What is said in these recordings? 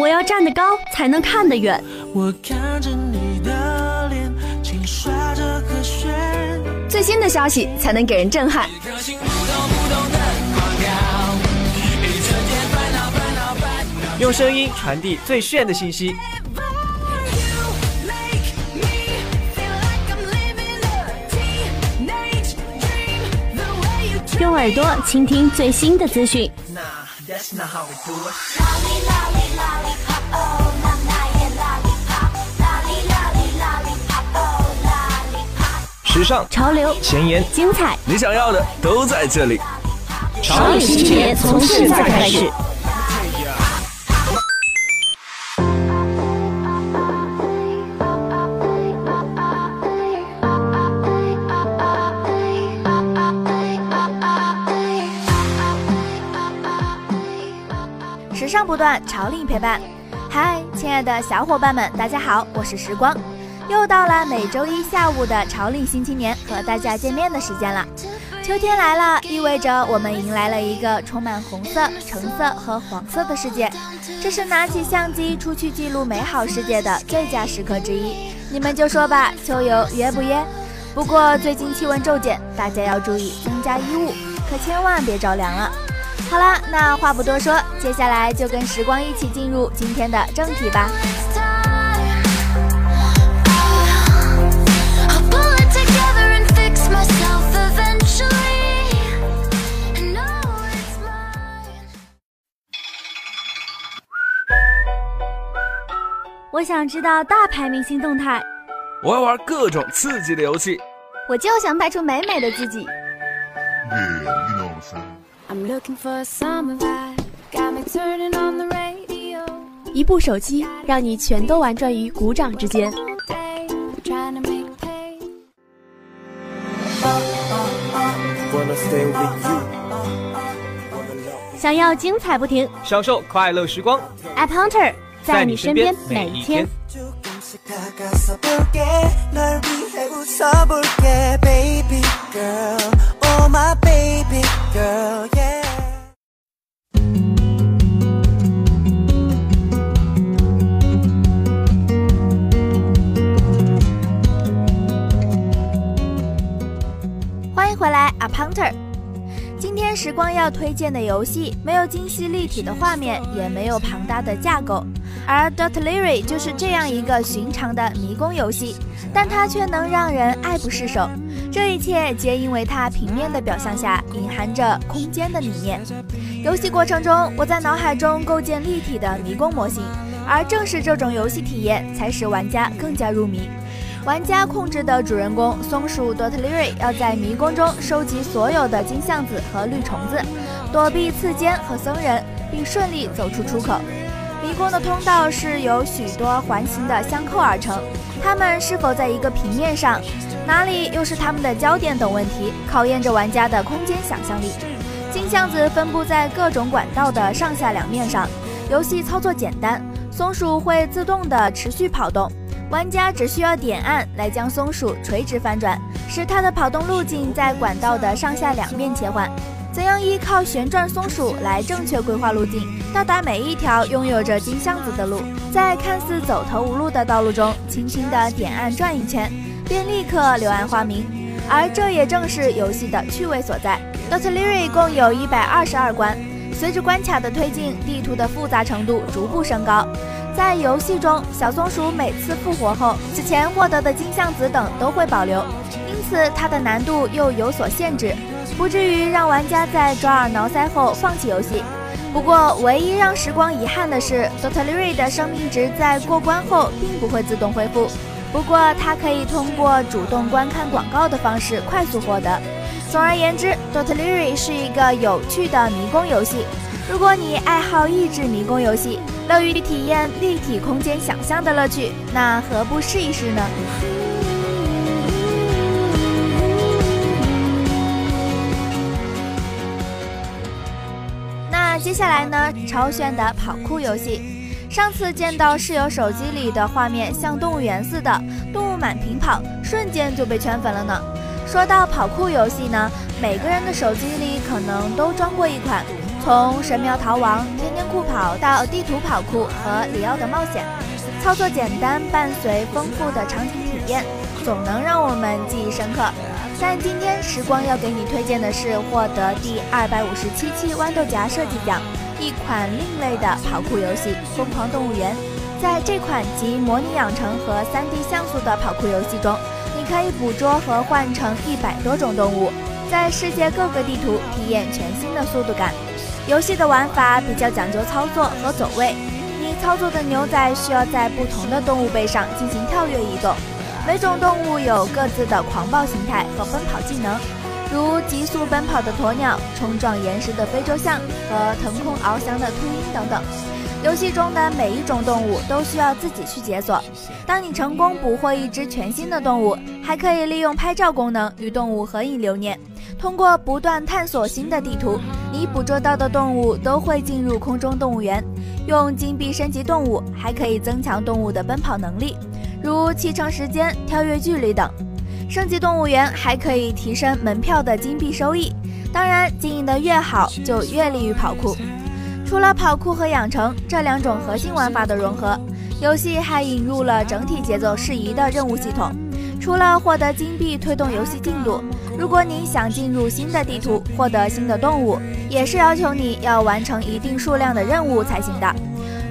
我要站得高才能看得远。我看着你的脸，轻刷着和弦。最新的消息才能给人震撼。用声音传递最炫的信息。用耳朵倾听最新的资讯。时尚、潮流、前沿、精彩，你想要的都在这里。潮流新节从现在开始。不断，潮令陪伴。嗨，亲爱的小伙伴们，大家好，我是时光。又到了每周一下午的潮令新青年和大家见面的时间了。秋天来了，意味着我们迎来了一个充满红色、橙色和黄色的世界。这是拿起相机出去记录美好世界的最佳时刻之一。你们就说吧，秋游约不约？不过最近气温骤减，大家要注意增加衣物，可千万别着凉了。好啦，那话不多说，接下来就跟时光一起进入今天的正题吧。我想知道大牌明星动态，我要玩各种刺激的游戏，我就想拍出美美的自己。一部手机让你全都玩转于鼓掌之间。想要精彩不停，享受快乐时光，App Hunter 在你身边每一天。欢迎回来，A Punter。今天时光要推荐的游戏没有精细立体的画面，也没有庞大的架构，而 Dotlery 就是这样一个寻常的迷宫游戏，但它却能让人爱不释手。这一切皆因为它平面的表象下隐含着空间的理念。游戏过程中，我在脑海中构建立体的迷宫模型，而正是这种游戏体验，才使玩家更加入迷。玩家控制的主人公松鼠 Dotlery 要在迷宫中收集所有的金橡子和绿虫子，躲避刺尖和僧人，并顺利走出出口。迷宫的通道是由许多环形的相扣而成，它们是否在一个平面上，哪里又是它们的焦点等问题，考验着玩家的空间想象力。金橡子分布在各种管道的上下两面上，游戏操作简单，松鼠会自动的持续跑动。玩家只需要点按来将松鼠垂直翻转，使它的跑动路径在管道的上下两面切换。怎样依靠旋转松鼠来正确规划路径，到达每一条拥有着金箱子的路？在看似走投无路的道路中，轻轻地点按转一圈，便立刻柳暗花明。而这也正是游戏的趣味所在。Dotlery 共有一百二十二关，随着关卡的推进，地图的复杂程度逐步升高。在游戏中，小松鼠每次复活后，此前获得的金橡子等都会保留，因此它的难度又有所限制，不至于让玩家在抓耳挠腮后放弃游戏。不过，唯一让时光遗憾的是，Dotliri 的生命值在过关后并不会自动恢复，不过它可以通过主动观看广告的方式快速获得。总而言之，Dotliri 是一个有趣的迷宫游戏。如果你爱好益智迷宫游戏，乐于体验立体空间想象的乐趣，那何不试一试呢？接下来呢？超炫的跑酷游戏。上次见到室友手机里的画面像动物园似的，动物满屏跑，瞬间就被圈粉了呢。说到跑酷游戏呢，每个人的手机里可能都装过一款。从神庙逃亡、天天酷跑到地图跑酷和里奥的冒险，操作简单，伴随丰富的场景体验，总能让我们记忆深刻。但今天时光要给你推荐的是获得第二百五十七期豌豆荚设计奖，一款另类的跑酷游戏《疯狂动物园》。在这款集模拟养成和 3D 像素的跑酷游戏中，你可以捕捉和换成一百多种动物，在世界各个地图体验全新的速度感。游戏的玩法比较讲究操作和走位，你操作的牛仔需要在不同的动物背上进行跳跃移动。每种动物有各自的狂暴形态和奔跑技能，如急速奔跑的鸵鸟、冲撞岩石的非洲象和腾空翱翔的秃鹰等等。游戏中的每一种动物都需要自己去解锁。当你成功捕获一只全新的动物，还可以利用拍照功能与动物合影留念。通过不断探索新的地图，你捕捉到的动物都会进入空中动物园。用金币升级动物，还可以增强动物的奔跑能力。如骑乘时间、跳跃距离等，升级动物园还可以提升门票的金币收益。当然，经营的越好，就越利于跑酷。除了跑酷和养成这两种核心玩法的融合，游戏还引入了整体节奏适宜的任务系统。除了获得金币推动游戏进度，如果你想进入新的地图，获得新的动物，也是要求你要完成一定数量的任务才行的。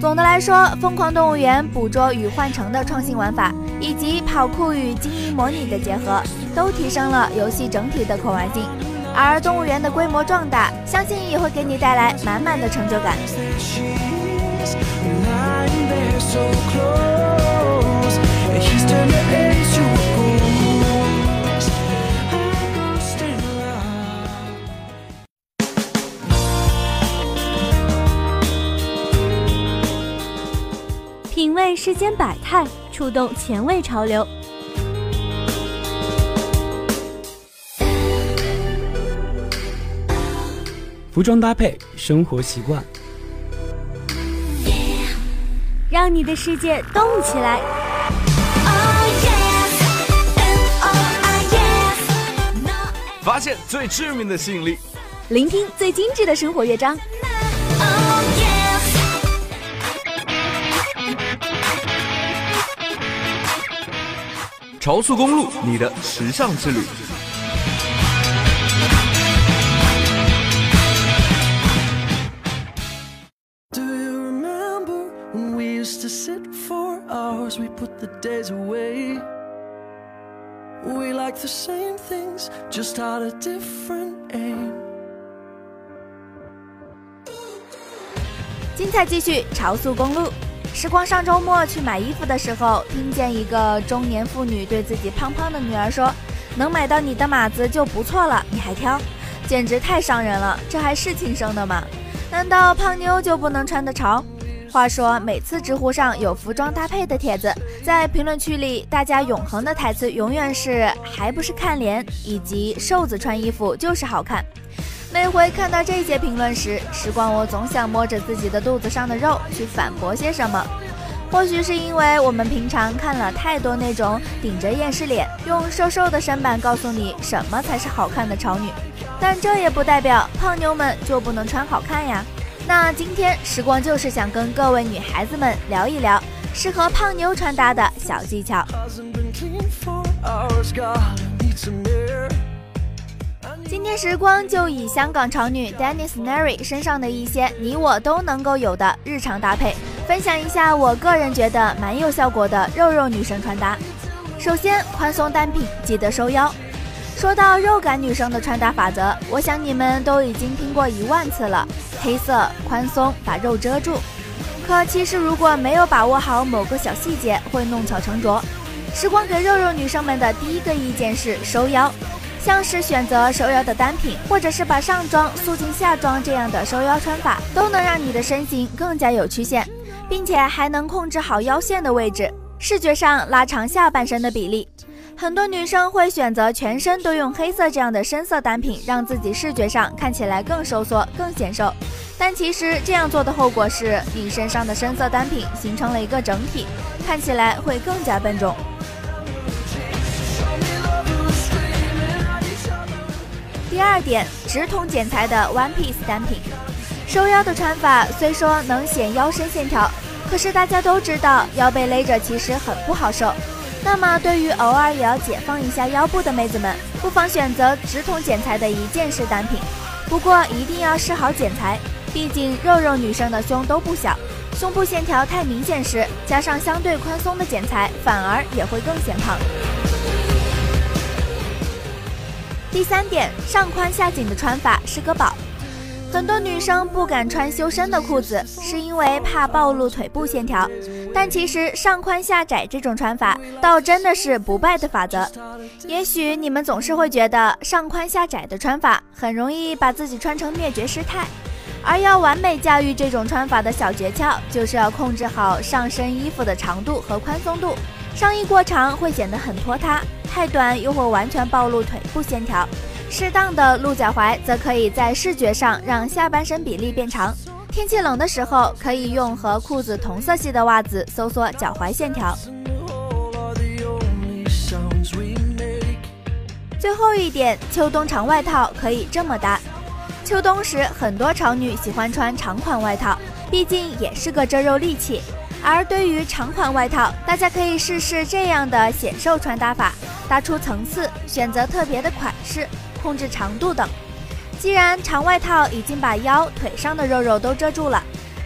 总的来说，《疯狂动物园》捕捉与换乘的创新玩法，以及跑酷与经营模拟的结合，都提升了游戏整体的可玩性。而动物园的规模壮大，相信也会给你带来满满的成就感。世间百态，触动前卫潮流。服装搭配，生活习惯，让你的世界动起来。发现最致命的吸引力，聆听最精致的生活乐章。潮速公路，你的时尚之旅。精彩继续，潮速公路。时光上周末去买衣服的时候，听见一个中年妇女对自己胖胖的女儿说：“能买到你的码子就不错了，你还挑，简直太伤人了。这还是亲生的吗？难道胖妞就不能穿得潮？”话说，每次知乎上有服装搭配的帖子，在评论区里，大家永恒的台词永远是“还不是看脸”以及“瘦子穿衣服就是好看”。每回看到这些评论时，时光我总想摸着自己的肚子上的肉去反驳些什么。或许是因为我们平常看了太多那种顶着厌世脸，用瘦瘦的身板告诉你什么才是好看的潮女，但这也不代表胖妞们就不能穿好看呀。那今天时光就是想跟各位女孩子们聊一聊适合胖妞穿搭的小技巧。今天时光就以香港潮女 Dennis Neri 身上的一些你我都能够有的日常搭配，分享一下我个人觉得蛮有效果的肉肉女生穿搭。首先，宽松单品记得收腰。说到肉感女生的穿搭法则，我想你们都已经听过一万次了：黑色宽松，把肉遮住。可其实如果没有把握好某个小细节，会弄巧成拙。时光给肉肉女生们的第一个意见是收腰。像是选择收腰的单品，或者是把上装塑进下装这样的收腰穿法，都能让你的身形更加有曲线，并且还能控制好腰线的位置，视觉上拉长下半身的比例。很多女生会选择全身都用黑色这样的深色单品，让自己视觉上看起来更收缩、更显瘦。但其实这样做的后果是，你身上的深色单品形成了一个整体，看起来会更加笨重。第二点，直筒剪裁的 one piece 单品，收腰的穿法虽说能显腰身线条，可是大家都知道腰被勒着其实很不好受。那么对于偶尔也要解放一下腰部的妹子们，不妨选择直筒剪裁的一件式单品。不过一定要试好剪裁，毕竟肉肉女生的胸都不小，胸部线条太明显时，加上相对宽松的剪裁，反而也会更显胖。第三点，上宽下紧的穿法是个宝。很多女生不敢穿修身的裤子，是因为怕暴露腿部线条。但其实上宽下窄这种穿法，倒真的是不败的法则。也许你们总是会觉得上宽下窄的穿法很容易把自己穿成灭绝师太，而要完美驾驭这种穿法的小诀窍，就是要控制好上身衣服的长度和宽松度。上衣过长会显得很拖沓，太短又会完全暴露腿部线条。适当的露脚踝，则可以在视觉上让下半身比例变长。天气冷的时候，可以用和裤子同色系的袜子收缩脚踝线条。最后一点，秋冬长外套可以这么搭。秋冬时，很多潮女喜欢穿长款外套，毕竟也是个遮肉利器。而对于长款外套，大家可以试试这样的显瘦穿搭法，搭出层次，选择特别的款式。控制长度等。既然长外套已经把腰腿上的肉肉都遮住了，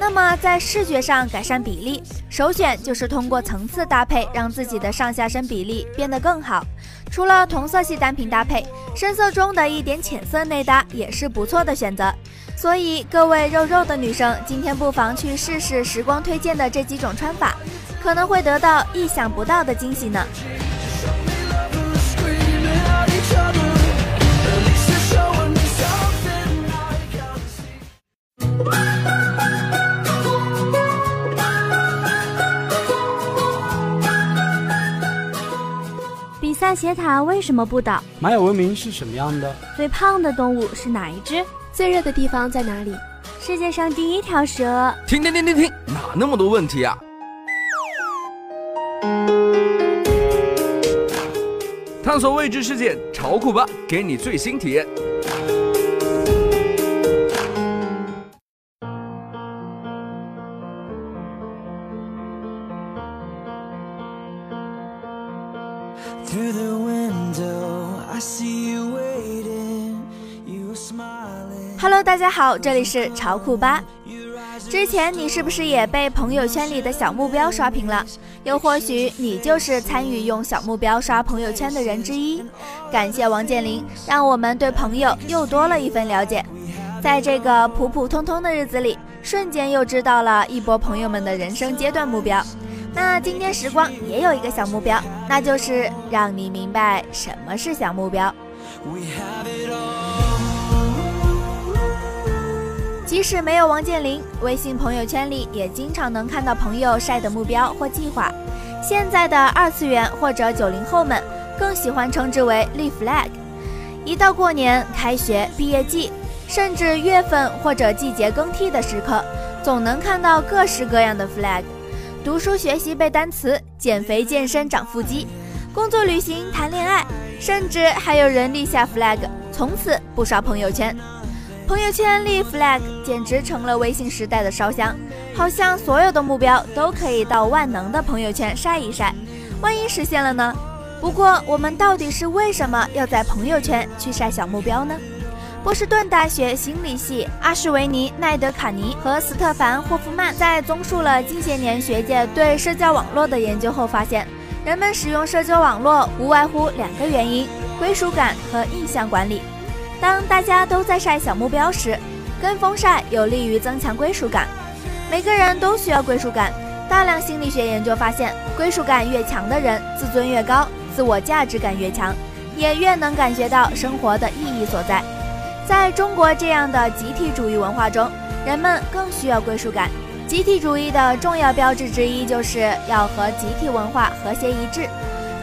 那么在视觉上改善比例，首选就是通过层次搭配，让自己的上下身比例变得更好。除了同色系单品搭配，深色中的一点浅色内搭也是不错的选择。所以各位肉肉的女生，今天不妨去试试时光推荐的这几种穿法，可能会得到意想不到的惊喜呢。比萨斜塔为什么不倒？玛雅文明是什么样的？最胖的动物是哪一只？最热的地方在哪里？世界上第一条蛇？停停停停停！哪那么多问题啊？探索未知世界，潮酷吧，给你最新体验。Hello，大家好，这里是潮酷吧。之前你是不是也被朋友圈里的小目标刷屏了？又或许你就是参与用小目标刷朋友圈的人之一。感谢王健林，让我们对朋友又多了一份了解。在这个普普通通的日子里，瞬间又知道了一波朋友们的人生阶段目标。那今天时光也有一个小目标，那就是让你明白什么是小目标。即使没有王健林，微信朋友圈里也经常能看到朋友晒的目标或计划。现在的二次元或者九零后们更喜欢称之为立 flag。一到过年、开学、毕业季，甚至月份或者季节更替的时刻，总能看到各式各样的 flag。读书学习背单词，减肥健身长腹肌，工作旅行谈恋爱，甚至还有人立下 flag，从此不刷朋友圈。朋友圈立 flag 简直成了微信时代的烧香，好像所有的目标都可以到万能的朋友圈晒一晒，万一实现了呢？不过我们到底是为什么要在朋友圈去晒小目标呢？波士顿大学心理系阿什维尼奈德卡尼和斯特凡霍夫曼在综述了近些年学界对社交网络的研究后发现，人们使用社交网络无外乎两个原因：归属感和印象管理。当大家都在晒小目标时，跟风晒有利于增强归属感。每个人都需要归属感。大量心理学研究发现，归属感越强的人，自尊越高，自我价值感越强，也越能感觉到生活的意义所在。在中国这样的集体主义文化中，人们更需要归属感。集体主义的重要标志之一，就是要和集体文化和谐一致。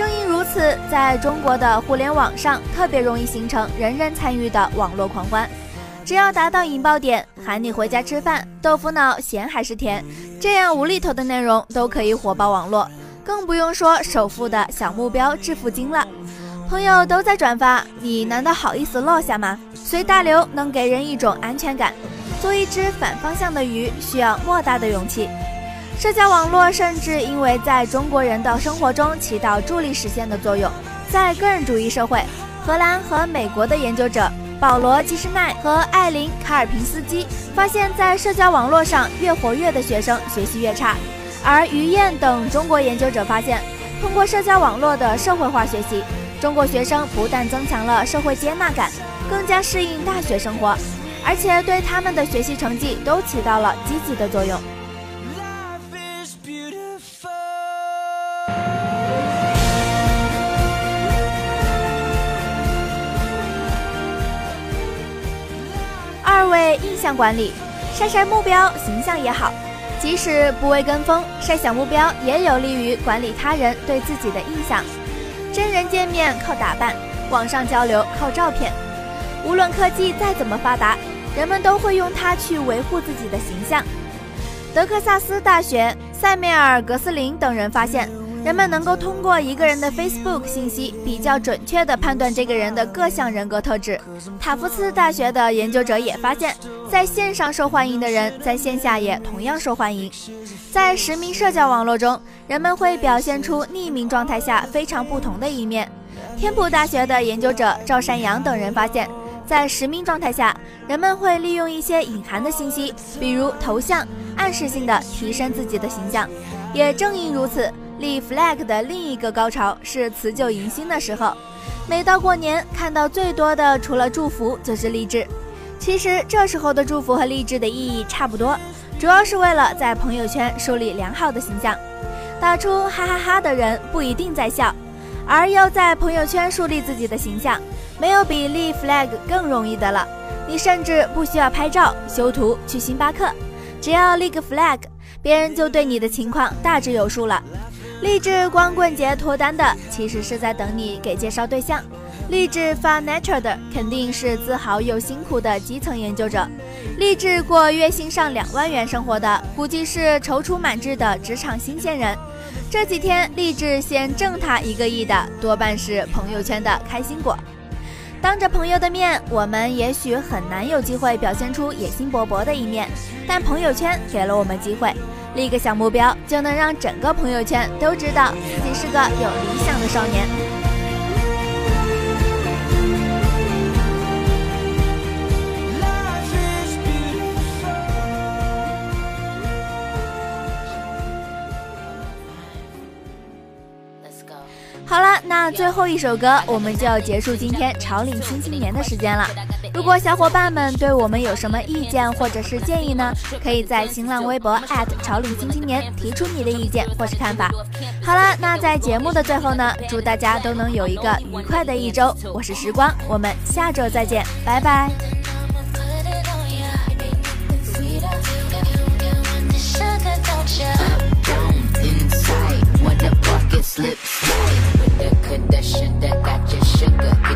正因如此，在中国的互联网上，特别容易形成人人参与的网络狂欢。只要达到引爆点，喊你回家吃饭，豆腐脑咸还是甜，这样无厘头的内容都可以火爆网络。更不用说首富的小目标致富经了，朋友都在转发，你难道好意思落下吗？随大流能给人一种安全感。做一只反方向的鱼需要莫大的勇气。社交网络甚至因为在中国人的生活中起到助力实现的作用，在个人主义社会，荷兰和美国的研究者保罗基什奈和艾琳卡尔平斯基发现，在社交网络上越活跃的学生学习越差，而于燕等中国研究者发现，通过社交网络的社会化学习，中国学生不但增强了社会接纳感，更加适应大学生活，而且对他们的学习成绩都起到了积极的作用。象管理，晒晒目标，形象也好。即使不为跟风，晒小目标也有利于管理他人对自己的印象。真人见面靠打扮，网上交流靠照片。无论科技再怎么发达，人们都会用它去维护自己的形象。德克萨斯大学塞梅尔·格斯林等人发现。人们能够通过一个人的 Facebook 信息，比较准确地判断这个人的各项人格特质。塔夫茨大学的研究者也发现，在线上受欢迎的人，在线下也同样受欢迎。在实名社交网络中，人们会表现出匿名状态下非常不同的一面。天普大学的研究者赵山阳等人发现，在实名状态下，人们会利用一些隐含的信息，比如头像，暗示性的提升自己的形象。也正因如此。立 flag 的另一个高潮是辞旧迎新的时候，每到过年，看到最多的除了祝福就是励志。其实这时候的祝福和励志的意义差不多，主要是为了在朋友圈树立良好的形象。打出哈哈哈的人不一定在笑，而要在朋友圈树立自己的形象，没有比立 flag 更容易的了。你甚至不需要拍照、修图、去星巴克，只要立个 flag，别人就对你的情况大致有数了。励志光棍节脱单的，其实是在等你给介绍对象；励志发 nature 的，肯定是自豪又辛苦的基层研究者；励志过月薪上两万元生活的，估计是踌躇满志的职场新鲜人。这几天励志先挣他一个亿的，多半是朋友圈的开心果。当着朋友的面，我们也许很难有机会表现出野心勃勃的一面，但朋友圈给了我们机会。立个小目标，就能让整个朋友圈都知道自己是个有理想的少年。好了，那最后一首歌，我们就要结束今天潮领新青年的时间了。如果小伙伴们对我们有什么意见或者是建议呢？可以在新浪微博潮领新青年提出你的意见或是看法。好了，那在节目的最后呢，祝大家都能有一个愉快的一周。我是时光，我们下周再见，拜拜。Show me